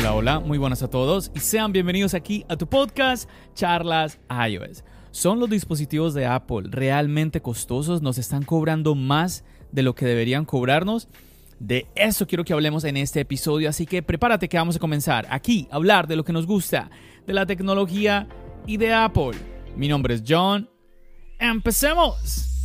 Hola, hola, muy buenas a todos y sean bienvenidos aquí a tu podcast Charlas iOS. ¿Son los dispositivos de Apple realmente costosos? ¿Nos están cobrando más de lo que deberían cobrarnos? De eso quiero que hablemos en este episodio, así que prepárate que vamos a comenzar aquí a hablar de lo que nos gusta, de la tecnología y de Apple. Mi nombre es John. ¡Empecemos!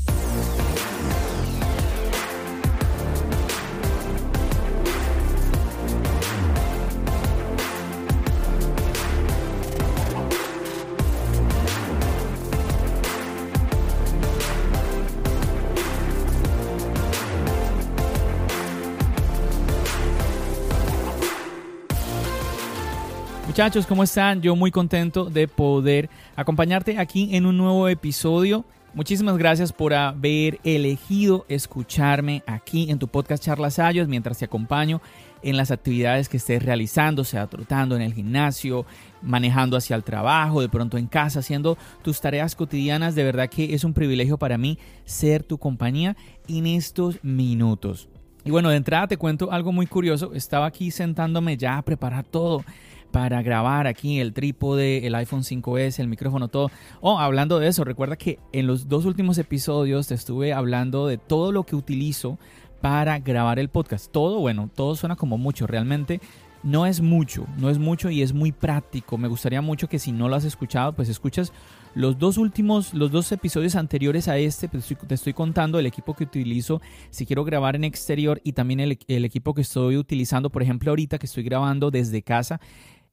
Muchachos, ¿cómo están? Yo muy contento de poder acompañarte aquí en un nuevo episodio. Muchísimas gracias por haber elegido escucharme aquí en tu podcast Charlas Ayos mientras te acompaño en las actividades que estés realizando, sea trotando en el gimnasio, manejando hacia el trabajo, de pronto en casa, haciendo tus tareas cotidianas. De verdad que es un privilegio para mí ser tu compañía en estos minutos. Y bueno, de entrada te cuento algo muy curioso. Estaba aquí sentándome ya a preparar todo para grabar aquí el trípode, el iPhone 5S, el micrófono, todo. Oh, hablando de eso, recuerda que en los dos últimos episodios te estuve hablando de todo lo que utilizo para grabar el podcast. Todo, bueno, todo suena como mucho, realmente no es mucho, no es mucho y es muy práctico. Me gustaría mucho que si no lo has escuchado, pues escuchas los dos últimos, los dos episodios anteriores a este, pues te estoy contando el equipo que utilizo si quiero grabar en exterior y también el, el equipo que estoy utilizando, por ejemplo, ahorita que estoy grabando desde casa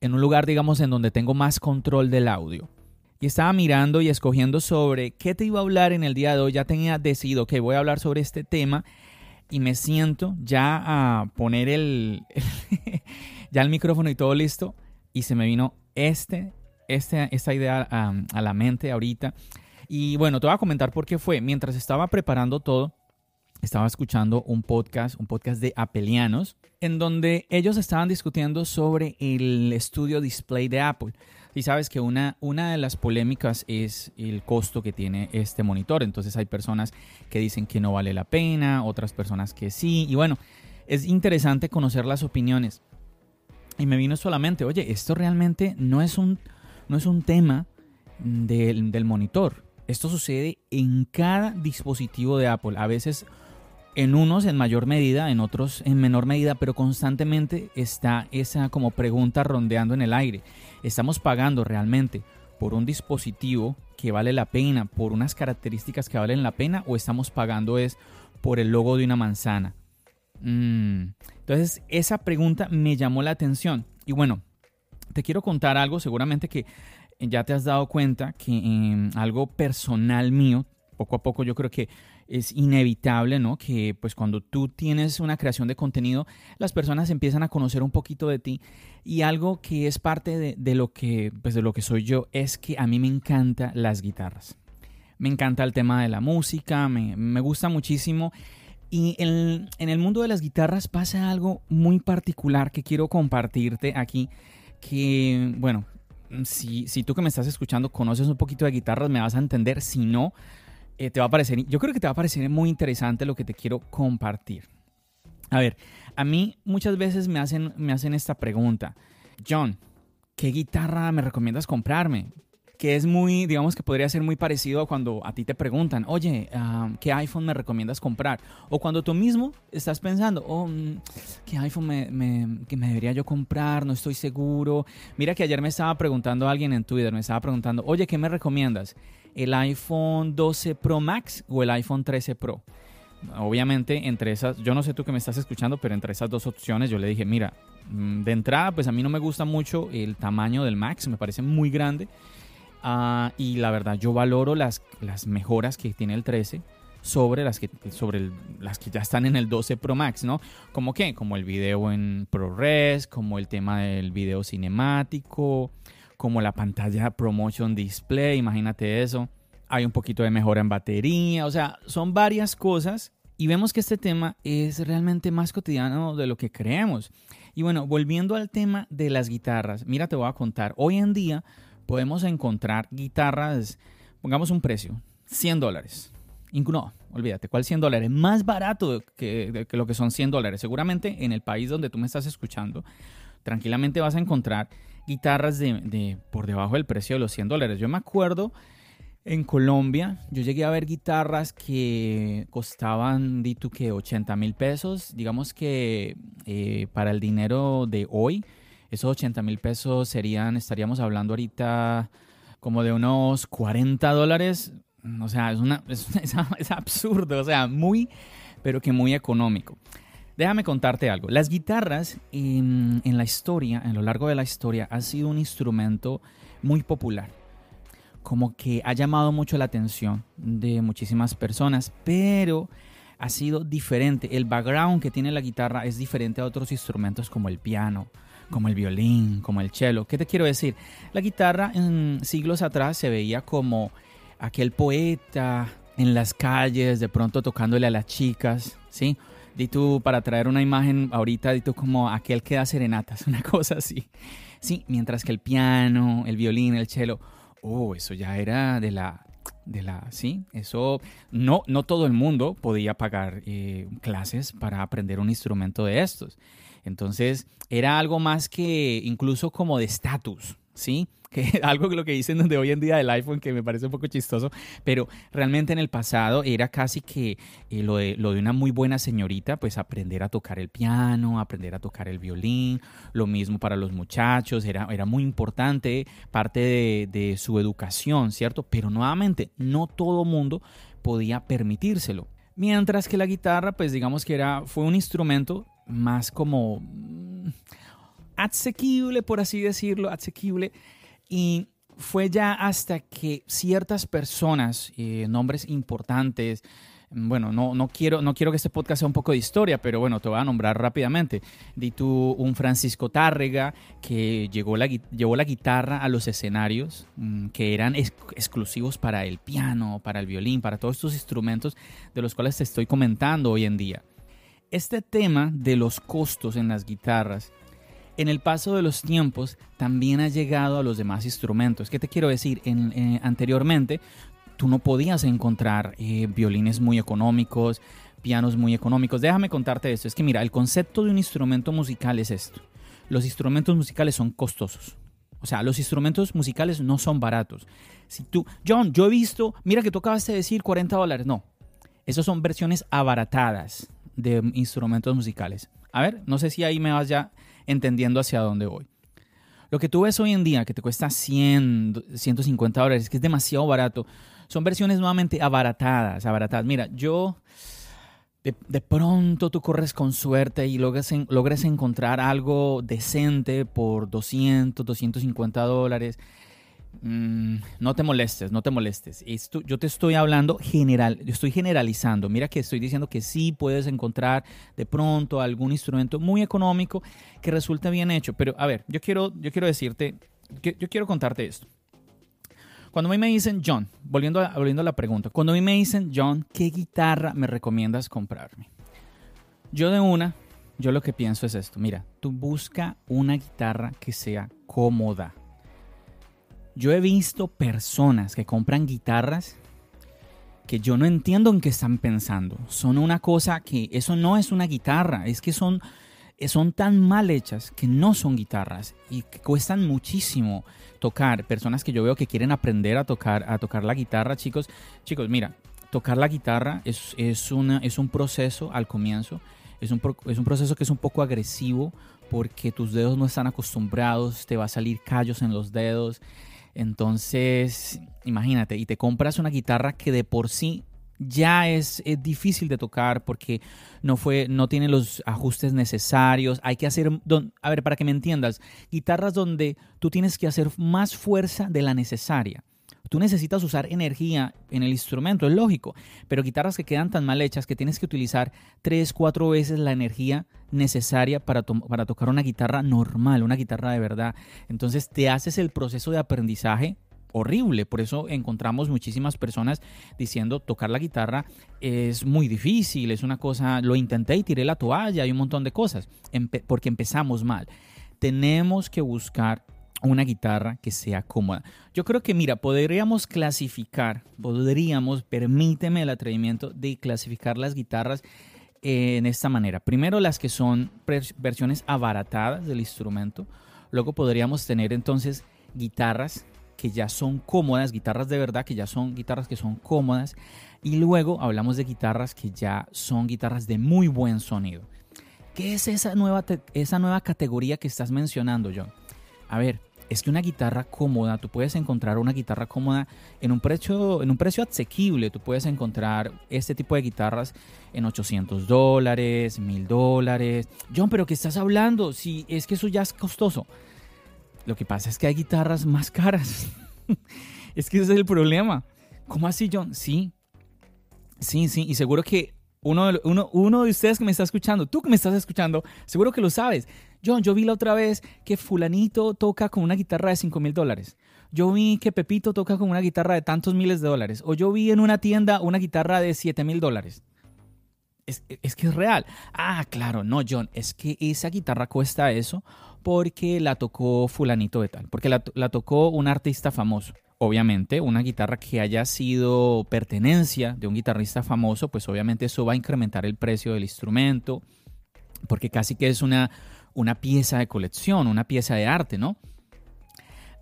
en un lugar, digamos, en donde tengo más control del audio. Y estaba mirando y escogiendo sobre qué te iba a hablar en el día de hoy. Ya tenía decidido que voy a hablar sobre este tema y me siento ya a poner el, ya el micrófono y todo listo y se me vino este, este esta idea a la mente ahorita. Y bueno, te voy a comentar por qué fue. Mientras estaba preparando todo, estaba escuchando un podcast, un podcast de Apelianos, en donde ellos estaban discutiendo sobre el estudio display de Apple. Y sabes que una, una de las polémicas es el costo que tiene este monitor. Entonces hay personas que dicen que no vale la pena, otras personas que sí. Y bueno, es interesante conocer las opiniones. Y me vino solamente, oye, esto realmente no es un, no es un tema del, del monitor. Esto sucede en cada dispositivo de Apple. A veces en unos en mayor medida, en otros en menor medida, pero constantemente está esa como pregunta rondeando en el aire. ¿Estamos pagando realmente por un dispositivo que vale la pena, por unas características que valen la pena, o estamos pagando es por el logo de una manzana? Mm. Entonces, esa pregunta me llamó la atención. Y bueno, te quiero contar algo, seguramente que ya te has dado cuenta que en algo personal mío, poco a poco yo creo que es inevitable, ¿no? Que pues cuando tú tienes una creación de contenido, las personas empiezan a conocer un poquito de ti y algo que es parte de, lo que pues de lo que soy yo es que a mí me encantan las guitarras. Me encanta el tema de la música, me, gusta muchísimo. Y en, en el mundo de las guitarras pasa algo muy particular que quiero compartirte aquí. Que, bueno, si, si, tú que me estás escuchando conoces un poquito de guitarras, me vas a entender. Si no, eh, te va a parecer, yo creo que te va a parecer muy interesante lo que te quiero compartir. A ver, a mí muchas veces me hacen, me hacen esta pregunta. John, ¿qué guitarra me recomiendas comprarme? Que es muy, digamos que podría ser muy parecido a cuando a ti te preguntan, oye, ah, ¿qué iPhone me recomiendas comprar? O cuando tú mismo estás pensando, oh, mm, ¿qué iPhone me, que me debería yo comprar? No estoy seguro. Mira que ayer me estaba preguntando alguien en Twitter, me estaba preguntando, oye, ¿qué me recomiendas? El iPhone 12 Pro Max o el iPhone 13 Pro. Obviamente, entre esas, yo no sé tú que me estás escuchando, pero entre esas dos opciones yo le dije, mira, mm, de entrada, pues a mí no me gusta mucho el tamaño del Max, me parece muy grande. Ah, y la verdad, yo valoro las, las mejoras que tiene el 13. sobre las que, sobre las que ya están en el 12 Pro Max, ¿no? ¿Como qué? Como el video en ProRes, como el tema del video cinemático, como la pantalla Promotion Display, imagínate eso. Hay un poquito de mejora en batería, o sea, son varias cosas y vemos que este tema es realmente más cotidiano de lo que creemos. Y bueno, volviendo al tema de las guitarras, mira, te voy a contar, hoy en día podemos encontrar guitarras, pongamos un precio, 100 dólares. No, olvídate, ¿cuál 100 dólares? Más barato que, lo que son 100 dólares. Seguramente en el país donde tú me estás escuchando, tranquilamente vas a encontrar guitarras de, por debajo del precio de los 100 dólares. Yo me acuerdo en Colombia, yo llegué a ver guitarras que costaban, di tú que 80 mil pesos. Digamos que eh, para el dinero de hoy, esos 80 mil pesos serían, estaríamos hablando ahorita como de unos 40 dólares. O sea, es, una, es, absurdo, o sea, muy, pero que muy económico. Déjame contarte algo. Las guitarras en, en la historia, en lo largo de la historia, han sido un instrumento muy popular como que ha llamado mucho la atención de muchísimas personas, pero ha sido diferente. El background que tiene la guitarra es diferente a otros instrumentos como el piano, como el violín, como el cello. ¿Qué te quiero decir? La guitarra en siglos atrás se veía como aquel poeta en las calles, de pronto tocándole a las chicas, ¿sí? Di para traer una imagen ahorita, di como aquel que da serenatas, una cosa así. Sí, mientras que el piano, el violín, el cello oh, eso ya era de la, de la, sí, eso, no, no todo el mundo podía pagar eh, clases para aprender un instrumento de estos. Entonces, era algo más que incluso como de estatus, ¿sí? que algo que lo que dicen de hoy en día del iPhone que me parece un poco chistoso, pero realmente en el pasado era casi que eh, lo, de, lo de una muy buena señorita, pues aprender a tocar el piano, aprender a tocar el violín, lo mismo para los muchachos, era, era muy importante, parte de, de su educación, ¿cierto? Pero nuevamente, no todo mundo podía permitírselo. Mientras que la guitarra, pues digamos que era, fue un instrumento más como mm, asequible, por así decirlo, asequible y fue ya hasta que ciertas personas, eh, nombres importantes, bueno, no, no, quiero, no quiero que este podcast sea un poco de historia, pero bueno, te voy a nombrar rápidamente. Di tú un Francisco Tárrega que llegó la, llevó la guitarra a los escenarios mm, que eran exclusivos para el piano, para el violín, para todos estos instrumentos de los cuales te estoy comentando hoy en día. Este tema de los costos en las guitarras en el paso de los tiempos también ha llegado a los demás instrumentos. ¿Qué te quiero decir? Eh, anteriormente tú no podías encontrar eh, violines muy económicos, pianos muy económicos. Déjame contarte esto. Es que mira, el concepto de un instrumento musical es esto. Los instrumentos musicales son costosos. O sea, los instrumentos musicales no son baratos. Si tú, John, yo he visto, mira que tú acabaste de decir 40 dólares. No, esas son versiones abaratadas de instrumentos musicales. A ver, no sé si ahí me vas ya entendiendo hacia dónde voy. Lo que tú ves hoy en día, que te cuesta 100, 150 dólares, que es demasiado barato, son versiones nuevamente abaratadas, abaratadas. Mira, yo... De, pronto tú corres con suerte y logras, logres encontrar algo decente por 200, 250 dólares. Mm, no te molestes, no te molestes. Esto, yo te estoy hablando general, yo estoy generalizando. Mira que estoy diciendo que sí puedes encontrar de pronto algún instrumento muy económico que resulte bien hecho. Pero a ver, yo quiero, yo quiero decirte, yo quiero contarte esto. Cuando a mí me dicen, John, volviendo a, volviendo a la pregunta, cuando a mí me dicen, John, ¿qué guitarra me recomiendas comprarme? Yo de una, yo lo que pienso es esto. Mira, tú busca una guitarra que sea cómoda yo he visto personas que compran guitarras que yo no entiendo en qué están pensando. Son una cosa que eso no es una guitarra, es que son, son tan mal hechas que no son guitarras y que cuestan muchísimo tocar. Personas que yo veo que quieren aprender a tocar, a tocar la guitarra, chicos. Chicos, mira, tocar la guitarra es, es, una, es un proceso al comienzo. Es un, es un proceso que es un poco agresivo porque tus dedos no están acostumbrados, te va a salir callos en los dedos, entonces, imagínate, y te compras una guitarra que de por sí ya es, difícil de tocar porque no fue no tiene los ajustes necesarios. Hay que hacer a ver para que me entiendas guitarras donde tú tienes que hacer más fuerza de la necesaria Tú necesitas usar energía en el instrumento, es lógico, pero guitarras que quedan tan mal hechas que tienes que utilizar tres, cuatro veces la energía necesaria para, tocar una guitarra normal, una guitarra de verdad. Entonces te haces el proceso de aprendizaje horrible. Por eso encontramos muchísimas personas diciendo tocar la guitarra es muy difícil, es una cosa, lo intenté y tiré la toalla y un montón de cosas, porque empezamos mal. Tenemos que buscar una guitarra que sea cómoda. Yo creo que, mira, podríamos clasificar, podríamos, permíteme el atrevimiento de clasificar las guitarras en esta manera. Primero las que son versiones abaratadas del instrumento. Luego podríamos tener entonces guitarras que ya son cómodas, guitarras de verdad que ya son guitarras que son cómodas. Y luego hablamos de guitarras que ya son guitarras de muy buen sonido. ¿Qué es esa nueva, esa nueva categoría que estás mencionando, John? A ver, es que una guitarra cómoda, tú puedes encontrar una guitarra cómoda en un precio, en un precio asequible. Tú puedes encontrar este tipo de guitarras en 800 dólares, 1000 dólares. John, pero ¿qué estás hablando? Si es que eso ya es costoso. Lo que pasa es que hay guitarras más caras. es que ese es el problema. ¿Cómo así, John? Sí. Sí, sí. Y seguro que uno, uno, uno de ustedes que me está escuchando, tú que me estás escuchando, seguro que lo sabes. John, yo vi la otra vez que fulanito toca con una guitarra de 5 mil dólares. Yo vi que Pepito toca con una guitarra de tantos miles de dólares. O yo vi en una tienda una guitarra de 7 mil dólares. Es, que es real. Ah, claro, no, John, es que esa guitarra cuesta eso porque la tocó fulanito de tal, porque la, la tocó un artista famoso. Obviamente, una guitarra que haya sido pertenencia de un guitarrista famoso, pues obviamente eso va a incrementar el precio del instrumento, porque casi que es una, una pieza de colección, una pieza de arte, ¿no?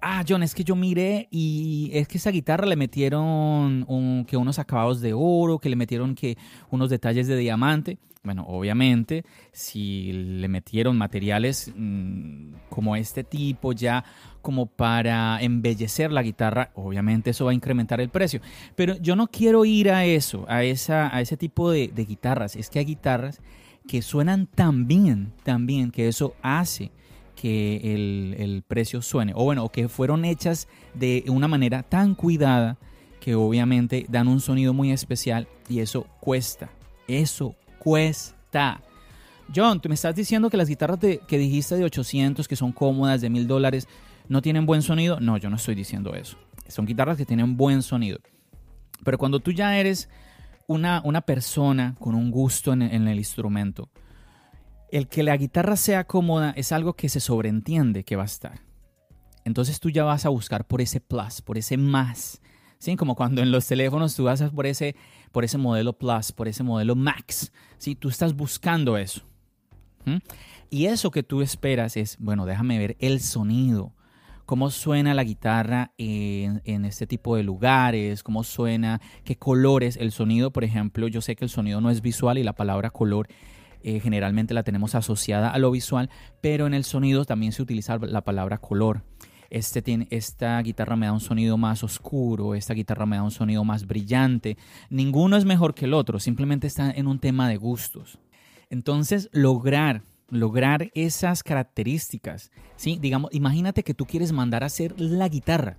Ah, John, es que yo miré y es que esa guitarra le metieron que unos acabados de oro, que le metieron que unos detalles de diamante. Bueno, obviamente, si le metieron materiales mm, como este tipo ya como para embellecer la guitarra, obviamente eso va a incrementar el precio. Pero yo no quiero ir a eso, a, esa, a ese tipo de, de guitarras. Es que hay guitarras que suenan tan bien, tan bien, que eso hace que el, precio suene. O bueno, que fueron hechas de una manera tan cuidada que obviamente dan un sonido muy especial y eso cuesta. Eso cuesta. John, tú me estás diciendo que las guitarras que dijiste de 800, que son cómodas, de 1000 dólares, no tienen buen sonido. No, yo no estoy diciendo eso. Son guitarras que tienen buen sonido. Pero cuando tú ya eres una, persona con un gusto en, el instrumento, el que la guitarra sea cómoda es algo que se sobreentiende que va a estar. Entonces tú ya vas a buscar por ese plus, por ese más. ¿Sí? Como cuando en los teléfonos tú vas por ese, por ese modelo plus, por ese modelo max. ¿Sí? Tú estás buscando eso. Y eso que tú esperas es, bueno, déjame ver el sonido cómo suena la guitarra en, este tipo de lugares, cómo suena, qué colores, el sonido, por ejemplo, yo sé que el sonido no es visual y la palabra color eh, generalmente la tenemos asociada a lo visual, pero en el sonido también se utiliza la palabra color. Este tiene, esta guitarra me da un sonido más oscuro, esta guitarra me da un sonido más brillante. Ninguno es mejor que el otro, simplemente está en un tema de gustos. Entonces, lograr lograr esas características, ¿sí? Digamos, imagínate que tú quieres mandar a hacer la guitarra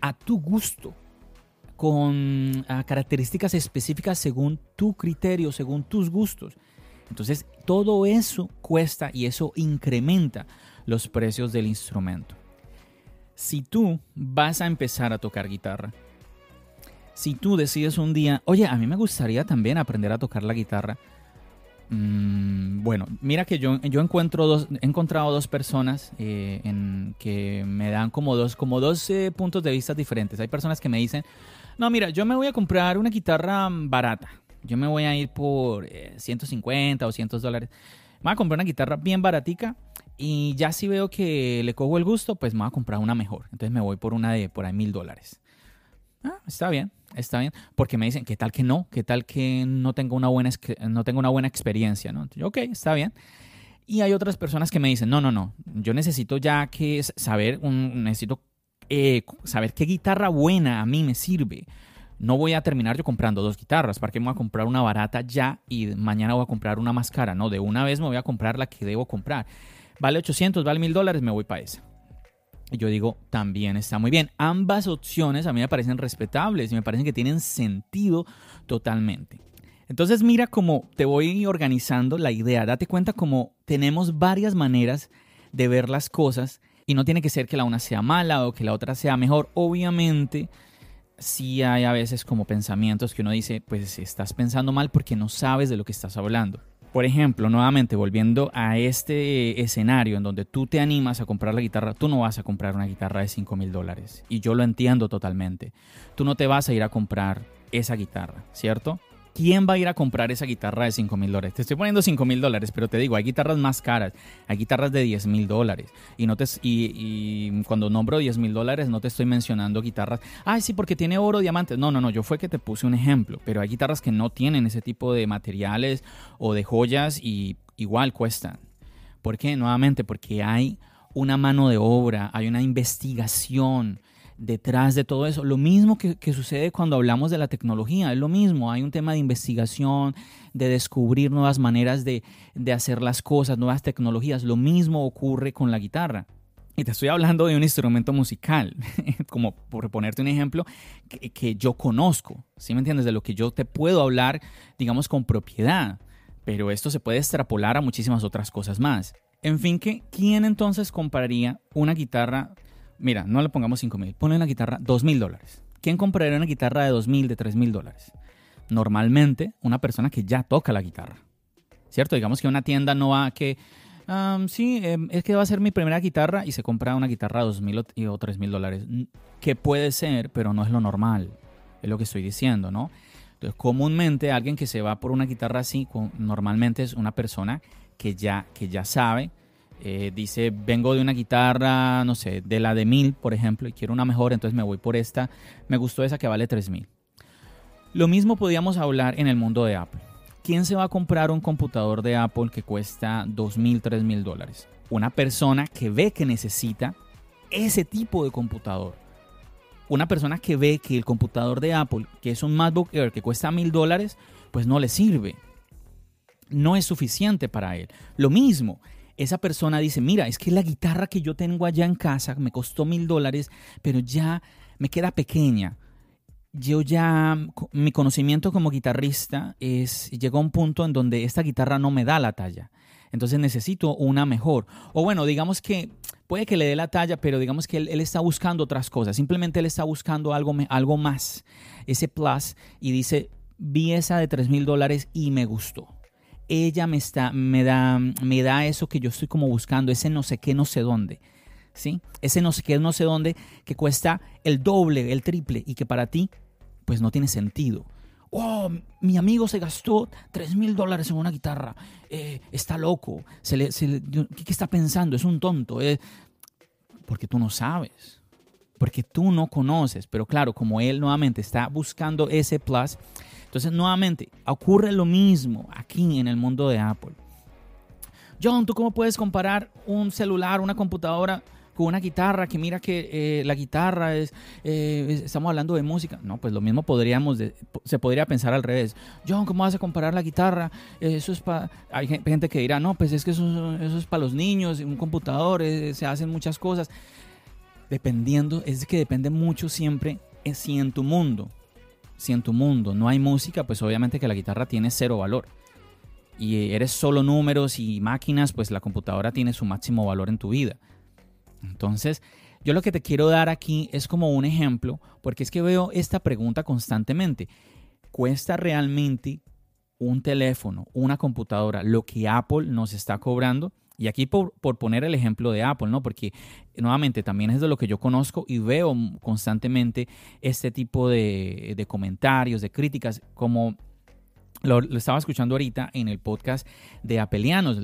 a tu gusto, con características específicas según tu criterio, según tus gustos. Entonces, todo eso cuesta y eso incrementa los precios del instrumento. Si tú vas a empezar a tocar guitarra, si tú decides un día, oye, a mí me gustaría también aprender a tocar la guitarra, Mm, bueno, mira que yo, yo encuentro dos, he encontrado dos personas eh, que me dan como dos, como dos puntos de vista diferentes. Hay personas que me dicen, no, mira, yo me voy a comprar una guitarra barata. Yo me voy a ir por 150 o 200 dólares. Me voy a comprar una guitarra bien baratica y ya si veo que le cojo el gusto, pues me voy a comprar una mejor. Entonces me voy por una de por ahí mil dólares. Ah, está bien, está bien, porque me dicen, ¿qué tal que no? ¿Qué tal que no tengo una buena, no tengo una buena experiencia? ¿no? ok, está bien. Y hay otras personas que me dicen, no, no, no, yo necesito ya que saber, un, necesito eh, saber qué guitarra buena a mí me sirve. No voy a terminar yo comprando dos guitarras, ¿para qué me voy a comprar una barata ya y mañana voy a comprar una más cara? No, de una vez me voy a comprar la que debo comprar. Vale 800, vale 1000 dólares, me voy para esa. Y yo digo, también está muy bien. Ambas opciones a mí me parecen respetables y me parecen que tienen sentido totalmente. Entonces mira cómo te voy organizando la idea. Date cuenta cómo tenemos varias maneras de ver las cosas y no tiene que ser que la una sea mala o que la otra sea mejor. Obviamente sí hay a veces como pensamientos que uno dice, pues estás pensando mal porque no sabes de lo que estás hablando. Por ejemplo, nuevamente volviendo a este escenario en donde tú te animas a comprar la guitarra, tú no vas a comprar una guitarra de 5 mil dólares. Y yo lo entiendo totalmente. Tú no te vas a ir a comprar esa guitarra, ¿cierto? ¿Quién va a ir a comprar esa guitarra de 5 mil dólares? Te estoy poniendo 5 mil dólares, pero te digo, hay guitarras más caras, hay guitarras de 10 mil dólares. Y, no te, y, cuando nombro 10 mil dólares, no te estoy mencionando guitarras, ay, sí, porque tiene oro, diamantes. No, no, no, yo fue que te puse un ejemplo, pero hay guitarras que no tienen ese tipo de materiales o de joyas y igual cuestan. ¿Por qué? Nuevamente, porque hay una mano de obra, hay una investigación detrás de todo eso. Lo mismo que, sucede cuando hablamos de la tecnología, es lo mismo, hay un tema de investigación, de descubrir nuevas maneras de, hacer las cosas, nuevas tecnologías. Lo mismo ocurre con la guitarra. Y te estoy hablando de un instrumento musical, como por ponerte un ejemplo que, que, yo conozco, ¿sí me entiendes? De lo que yo te puedo hablar, digamos, con propiedad. Pero esto se puede extrapolar a muchísimas otras cosas más. En fin, que ¿quién entonces compraría una guitarra mira, no le pongamos 5 mil, ponle una guitarra 2 mil dólares. ¿Quién compraría una guitarra de 2 mil, de 3 mil dólares? Normalmente una persona que ya toca la guitarra. ¿Cierto? Digamos que una tienda no va a que, sí, em, es que va a ser mi primera guitarra y se compra una guitarra de 2 mil o 3 mil dólares. Que puede ser, pero no es lo normal. Es lo que estoy diciendo, ¿no? Entonces, comúnmente alguien que se va por una guitarra así, normalmente es una persona que ya, que ya sabe eh, dice, vengo de una guitarra, no sé, de la de 1000, por ejemplo, y quiero una mejor, entonces me voy por esta. Me gustó esa que vale 3000. Lo mismo podríamos hablar en el mundo de Apple. ¿Quién se va a comprar un computador de Apple que cuesta 2.000, 3.000 dólares? Una persona que ve que necesita ese tipo de computador. Una persona que ve que el computador de Apple, que es un MacBook Air que cuesta 1.000 dólares, pues no le sirve. No es suficiente para él. Lo mismo, esa persona dice, mira, es que la guitarra que yo tengo allá en casa me costó mil dólares, pero ya me queda pequeña. Yo ya, mi conocimiento como guitarrista es, llegó a un punto en donde esta guitarra no me da la talla. Entonces necesito una mejor. O bueno, digamos que puede que le dé la talla, pero digamos que él, está buscando otras cosas. Simplemente él está buscando algo, algo más, ese plus, y dice, vi esa de tres mil dólares y me gustó ella me, está, me, da, me da eso que yo estoy como buscando, ese no sé qué, no sé dónde. ¿Sí? Ese no sé qué, no sé dónde, que cuesta el doble, el triple, y que para ti, pues no tiene sentido. Oh, mi amigo se gastó 3 mil dólares en una guitarra. Eh, está loco. Se le, ¿qué, está pensando? Es un tonto. Eh. porque tú no sabes. Porque tú no conoces. Pero claro, como él nuevamente está buscando ese plus, entonces, nuevamente, ocurre lo mismo aquí en el mundo de Apple. John, ¿tú cómo puedes comparar un celular, una computadora con una guitarra? Que mira que eh, la guitarra es, eh, estamos hablando de música. No, pues lo mismo podríamos, se podría pensar al revés. John, ¿cómo vas a comparar la guitarra? Eso es para, hay gente que dirá, no, pues es que eso, es para los niños, un computador, eh, se hacen muchas cosas. Dependiendo, es que depende mucho siempre si en tu mundo si en tu mundo no hay música, pues obviamente que la guitarra tiene cero valor. Y eres solo números y máquinas, pues la computadora tiene su máximo valor en tu vida. Entonces, yo lo que te quiero dar aquí es como un ejemplo, porque es que veo esta pregunta constantemente. ¿Cuesta realmente un teléfono, una computadora, lo que Apple nos está cobrando? Y aquí por, poner el ejemplo de Apple, ¿no? Porque nuevamente también es de lo que yo conozco y veo constantemente este tipo de, comentarios, de críticas, como lo, estaba escuchando ahorita en el podcast de Apelianos.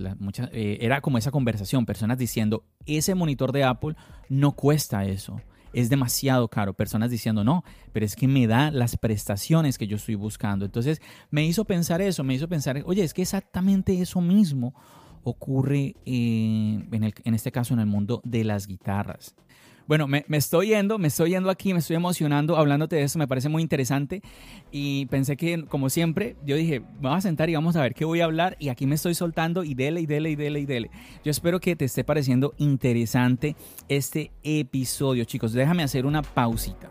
Eh, era como esa conversación, personas diciendo, ese monitor de Apple no cuesta eso. Es demasiado caro. Personas diciendo, no, pero es que me da las prestaciones que yo estoy buscando. Entonces me hizo pensar eso, me hizo pensar, oye, es que exactamente eso mismo ocurre eh, en, este caso en el mundo de las guitarras. Bueno, me, estoy yendo, me estoy yendo aquí, me estoy emocionando hablándote de eso, me parece muy interesante y pensé que, como siempre, yo dije, vamos a sentar y vamos a ver qué voy a hablar y aquí me estoy soltando y dele y dele y dele y dele. Yo espero que te esté pareciendo interesante este episodio, chicos. Déjame hacer una pausita.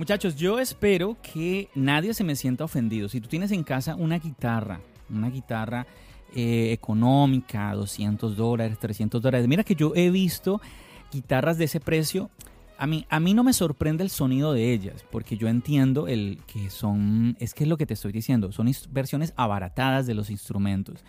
Muchachos, yo espero que nadie se me sienta ofendido. Si tú tienes en casa una guitarra, una guitarra eh, económica, 200 dólares, 300 dólares, mira que yo he visto guitarras de ese precio. A mí, a mí no me sorprende el sonido de ellas, porque yo entiendo el que son, es que es lo que te estoy diciendo, son versiones abaratadas de los instrumentos.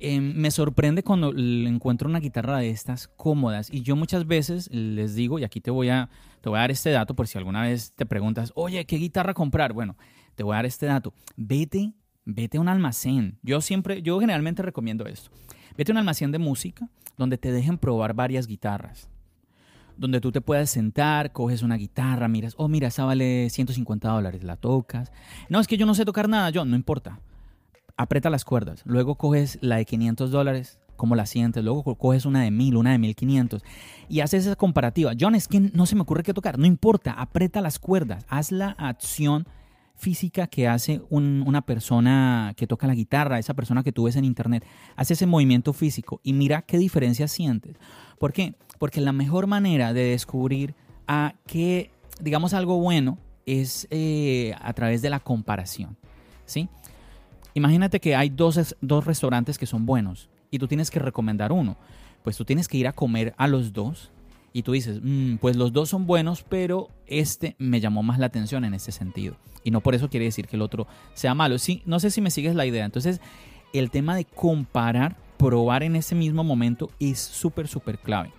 Em, me sorprende cuando encuentro una guitarra de estas cómodas y yo muchas veces les digo, y aquí te voy a, te voy a dar este dato por si alguna vez te preguntas, oye, ¿qué guitarra comprar? Bueno, te voy a dar este dato. Vete, vete a un almacén. Yo siempre, yo generalmente recomiendo esto. Vete a un almacén de música donde te dejen probar varias guitarras. Donde tú te puedas sentar, coges una guitarra, miras, oh, mira, esa vale 150 dólares, la tocas. No, es que yo no sé tocar nada, yo, no importa aprieta las cuerdas, luego coges la de 500 dólares, como la sientes, luego coges una de 1000, una de 1500 y haces esa comparativa. John, es que no se me ocurre qué tocar, no importa, aprieta las cuerdas, haz la acción física que hace una persona que toca la guitarra, esa persona que tú ves en internet, hace ese movimiento físico y mira qué diferencia sientes. ¿Por qué? Porque la mejor manera de descubrir a qué, digamos, algo bueno es eh, a través de la comparación. ¿Sí? Imagínate que hay dos, dos restaurantes que son buenos y tú tienes que recomendar uno. Pues tú tienes que ir a comer a los dos y tú dices, mm, pues los dos son buenos, pero este me llamó más la atención en ese sentido. Y no por eso quiere decir que el otro sea malo. Sí, no sé si me sigues la idea. Entonces, el tema de comparar, probar en ese mismo momento es súper, súper clave.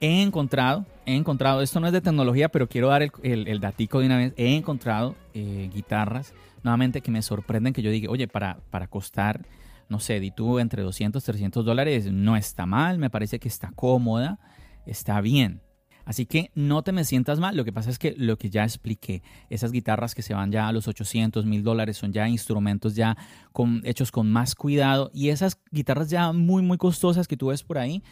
He encontrado, he encontrado, esto no es de tecnología, pero quiero dar el, el, datico de una vez. He encontrado eh, guitarras nuevamente que me sorprenden que yo diga, oye, para, para costar, no sé, di tú entre 200, 300 dólares, no está mal, me parece que está cómoda, está bien. Así que no te me sientas mal, lo que pasa es que lo que ya expliqué, esas guitarras que se van ya a los 800 mil dólares son ya instrumentos ya con, hechos con más cuidado y esas guitarras ya muy muy costosas que tú ves por ahí,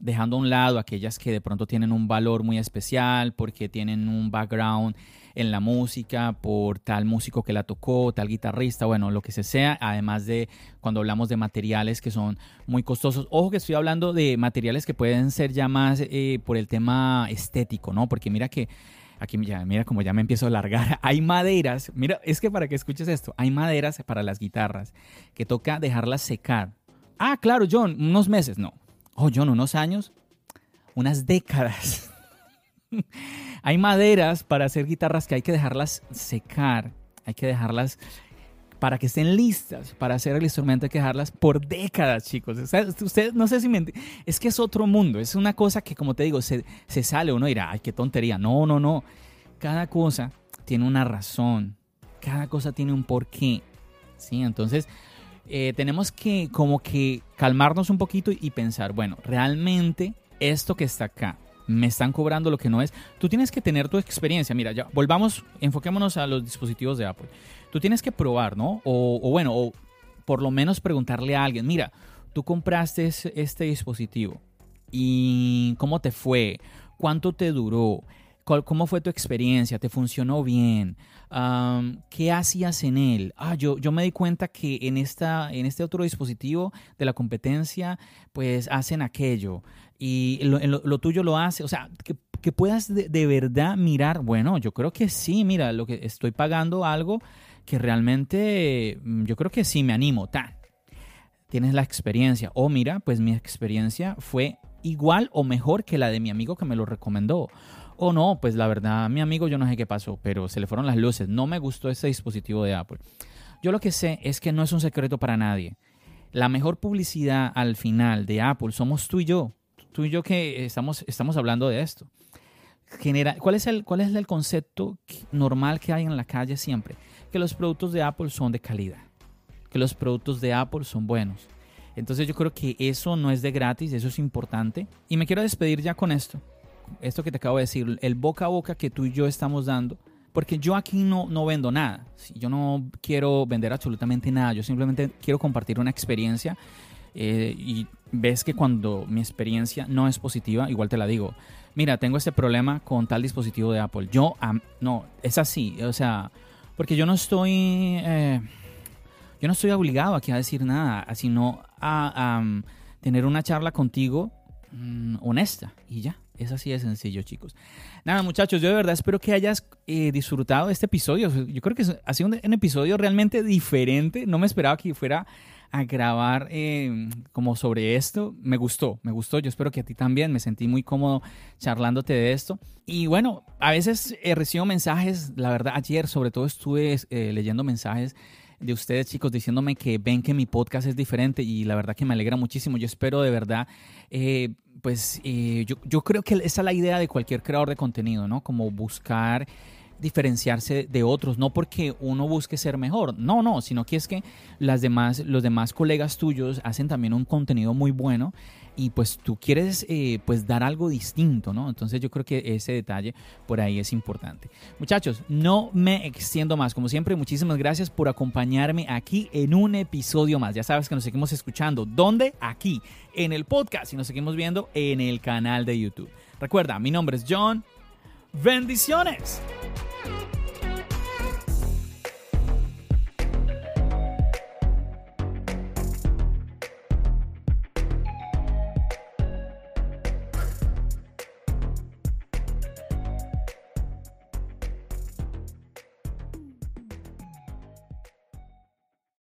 dejando a un lado aquellas que de pronto tienen un valor muy especial porque tienen un background en la música por tal músico que la tocó, tal guitarrista, bueno, lo que se sea, además de cuando hablamos de materiales que son muy costosos. Ojo que estoy hablando de materiales que pueden ser ya más eh, por el tema estético, ¿no? Porque mira que aquí ya, mira como ya me empiezo a alargar. Hay maderas, mira, es que para que escuches esto, hay maderas para las guitarras que toca dejarlas secar. Ah, claro, John, unos meses, no. Oh, John, unos años, unas décadas. hay maderas para hacer guitarras que hay que dejarlas secar, hay que dejarlas para que estén listas para hacer el instrumento hay que dejarlas por décadas, chicos. Ustedes no sé si me es que es otro mundo, es una cosa que como te digo, se, se sale uno dirá, ay, qué tontería. No, no, no. Cada cosa tiene una razón, cada cosa tiene un porqué. ¿sí? Entonces, eh, tenemos que como que calmarnos un poquito y pensar, bueno, realmente esto que está acá, me están cobrando lo que no es. Tú tienes que tener tu experiencia. Mira, ya volvamos, enfoquémonos a los dispositivos de Apple. Tú tienes que probar, ¿no? O, bueno, o por lo menos preguntarle a alguien, mira, tú compraste este dispositivo y cómo te fue, cuánto te duró, ¿Cómo fue tu experiencia? ¿Te funcionó bien? ¿Qué hacías en él? Ah, yo, yo me di cuenta que en, esta, en este otro dispositivo de la competencia, pues hacen aquello. Y lo, tuyo lo hace. O sea, que, puedas de, verdad mirar, bueno, yo creo que sí, mira, lo que estoy pagando algo que realmente mm, yo creo que sí me animo. Ta. Tienes la experiencia. O mira, pues mi experiencia fue igual o mejor que la de mi amigo que me lo recomendó o no, pues la verdad, mi amigo, yo no sé qué pasó, pero se le fueron las luces. No me gustó ese dispositivo de Apple. Yo lo que sé es que no es un secreto para nadie. la mejor publicidad al final de Apple somos tú y yo. Tú y yo que estamos, estamos hablando de esto. ¿cuál, es el, ¿Cuál es el concepto normal que hay en la calle siempre? Que los productos de Apple son de calidad. Que los productos de Apple son buenos. Entonces yo creo que eso no es de gratis, eso es importante. Y me quiero despedir ya con esto. Esto que te acabo de decir, el boca a boca que tú y yo estamos dando porque yo aquí no, no vendo nada. Yo no quiero vender absolutamente nada. Yo simplemente quiero compartir una experiencia. Eh, y ves que cuando mi experiencia no es positiva, igual te la digo. Mira, tengo este problema con tal dispositivo de Apple. Yo, no, es así. O sea, porque yo no estoy... Eh, yo no estoy obligado aquí a decir nada, sino a, tener una charla contigo mm, honesta y ya. Es así de sencillo, chicos. Nada, muchachos, yo de verdad espero que hayas eh, disfrutado de este episodio. Yo creo que ha sido un, episodio realmente diferente. No me esperaba que fuera a grabar eh, como sobre esto. Me gustó, me gustó. Yo espero que a ti también. Me sentí muy cómodo charlándote de esto. Y bueno, a veces he recibo mensajes, la verdad, ayer sobre todo estuve eh, leyendo mensajes de ustedes, chicos, diciéndome que ven que mi podcast es diferente y la verdad que me alegra muchísimo. Yo espero de verdad pues eh, yo, yo, creo que esa es la idea de cualquier creador de contenido, ¿no? Como buscar diferenciarse de otros, no porque uno busque ser mejor, no, no, sino que es que las demás, los demás colegas tuyos hacen también un contenido muy bueno y pues tú quieres eh, pues dar algo distinto, ¿no? Entonces yo creo que ese detalle por ahí es importante. Muchachos, no me extiendo más. Como siempre, muchísimas gracias por acompañarme aquí en un episodio más. Ya sabes que nos seguimos escuchando. ¿Dónde? Aquí, en el podcast y nos seguimos viendo en el canal de YouTube. Recuerda, mi nombre es John. Bendiciones.